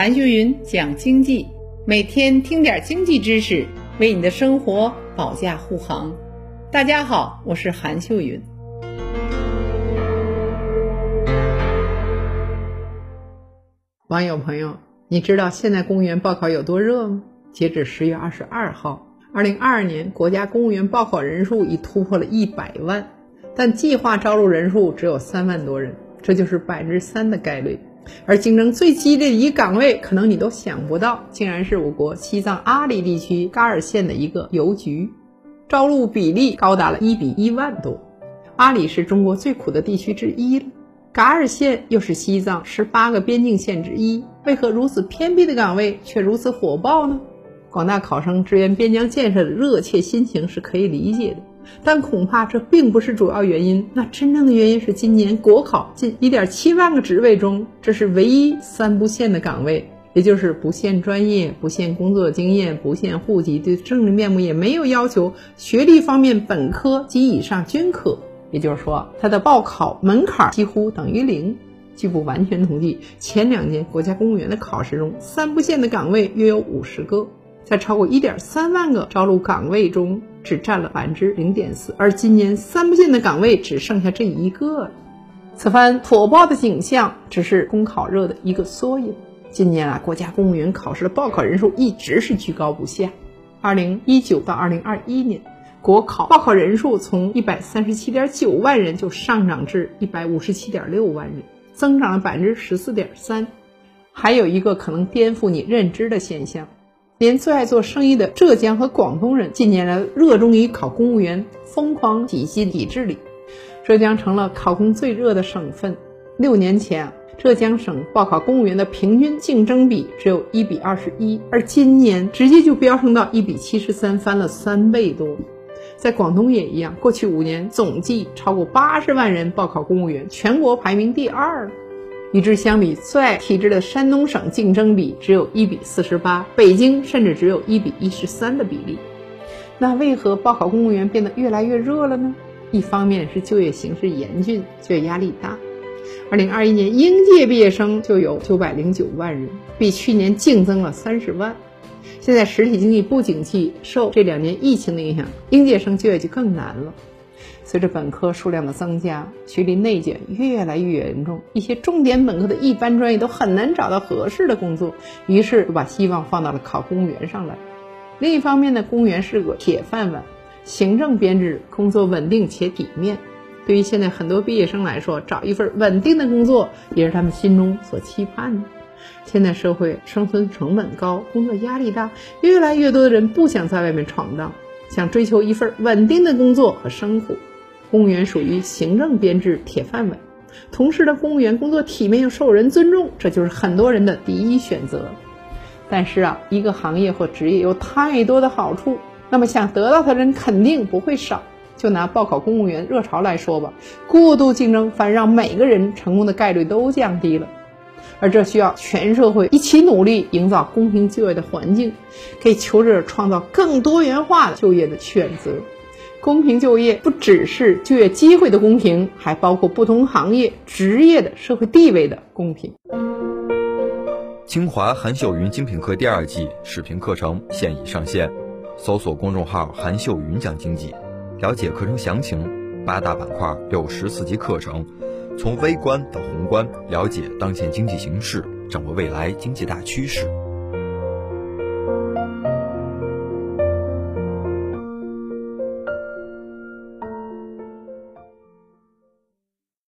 韩秀云讲经济，每天听点经济知识，为你的生活保驾护航。大家好，我是韩秀云。网友朋友，你知道现在公务员报考有多热吗？截止十月二十二号，二零二二年国家公务员报考人数已突破了一百万，但计划招录人数只有三万多人，这就是百分之三的概率。而竞争最激烈的一岗位，可能你都想不到，竟然是我国西藏阿里地区噶尔县的一个邮局，招录比例高达了一比一万多。阿里是中国最苦的地区之一了，噶尔县又是西藏十八个边境县之一，为何如此偏僻的岗位却如此火爆呢？广大考生支援边疆建设的热切心情是可以理解的。但恐怕这并不是主要原因。那真正的原因是，今年国考近一点七万个职位中，这是唯一三不限的岗位，也就是不限专业、不限工作经验、不限户籍，对政治面目也没有要求，学历方面本科及以上均可。也就是说，它的报考门槛几乎等于零。据不完全统计，前两年国家公务员的考试中，三不限的岗位约有五十个。在超过一点三万个招录岗位中，只占了百分之零点四，而今年三不限的岗位只剩下这一个了。此番火爆的景象只是公考热的一个缩影。今年啊，国家公务员考试的报考人数一直是居高不下。二零一九到二零二一年，国考报考人数从一百三十七点九万人就上涨至一百五十七点六万人，增长了百分之十四点三。还有一个可能颠覆你认知的现象。连最爱做生意的浙江和广东人近年来热衷于考公务员，疯狂挤进体制里，浙江成了考公最热的省份。六年前，浙江省报考公务员的平均竞争比只有一比二十一，而今年直接就飙升到一比七十三，翻了三倍多。在广东也一样，过去五年总计超过八十万人报考公务员，全国排名第二。与之相比，最爱体制的山东省竞争比只有一比四十八，北京甚至只有一比一十三的比例。那为何报考公务员变得越来越热了呢？一方面是就业形势严峻，就业压力大。二零二一年应届毕业生就有九百零九万人，比去年净增了三十万。现在实体经济不景气，受这两年疫情的影响，应届生就业就更难了。随着本科数量的增加，学历内卷越来越严重，一些重点本科的一般专业都很难找到合适的工作，于是就把希望放到了考公务员上来。另一方面呢，公务员是个铁饭碗，行政编制，工作稳定且体面。对于现在很多毕业生来说，找一份稳定的工作也是他们心中所期盼的。现在社会生存成本高，工作压力大，越来越多的人不想在外面闯荡，想追求一份稳定的工作和生活。公务员属于行政编制铁饭碗，同时的公务员工作体面又受人尊重，这就是很多人的第一选择。但是啊，一个行业或职业有太多的好处，那么想得到的人肯定不会少。就拿报考公务员热潮来说吧，过度竞争反而让每个人成功的概率都降低了，而这需要全社会一起努力，营造公平就业的环境，给求职者创造更多元化的就业的选择。公平就业不只是就业机会的公平，还包括不同行业、职业的社会地位的公平。清华韩秀云精品课第二季视频课程现已上线，搜索公众号“韩秀云讲经济”，了解课程详情。八大板块，六十四级课程，从微观到宏观，了解当前经济形势，掌握未来经济大趋势。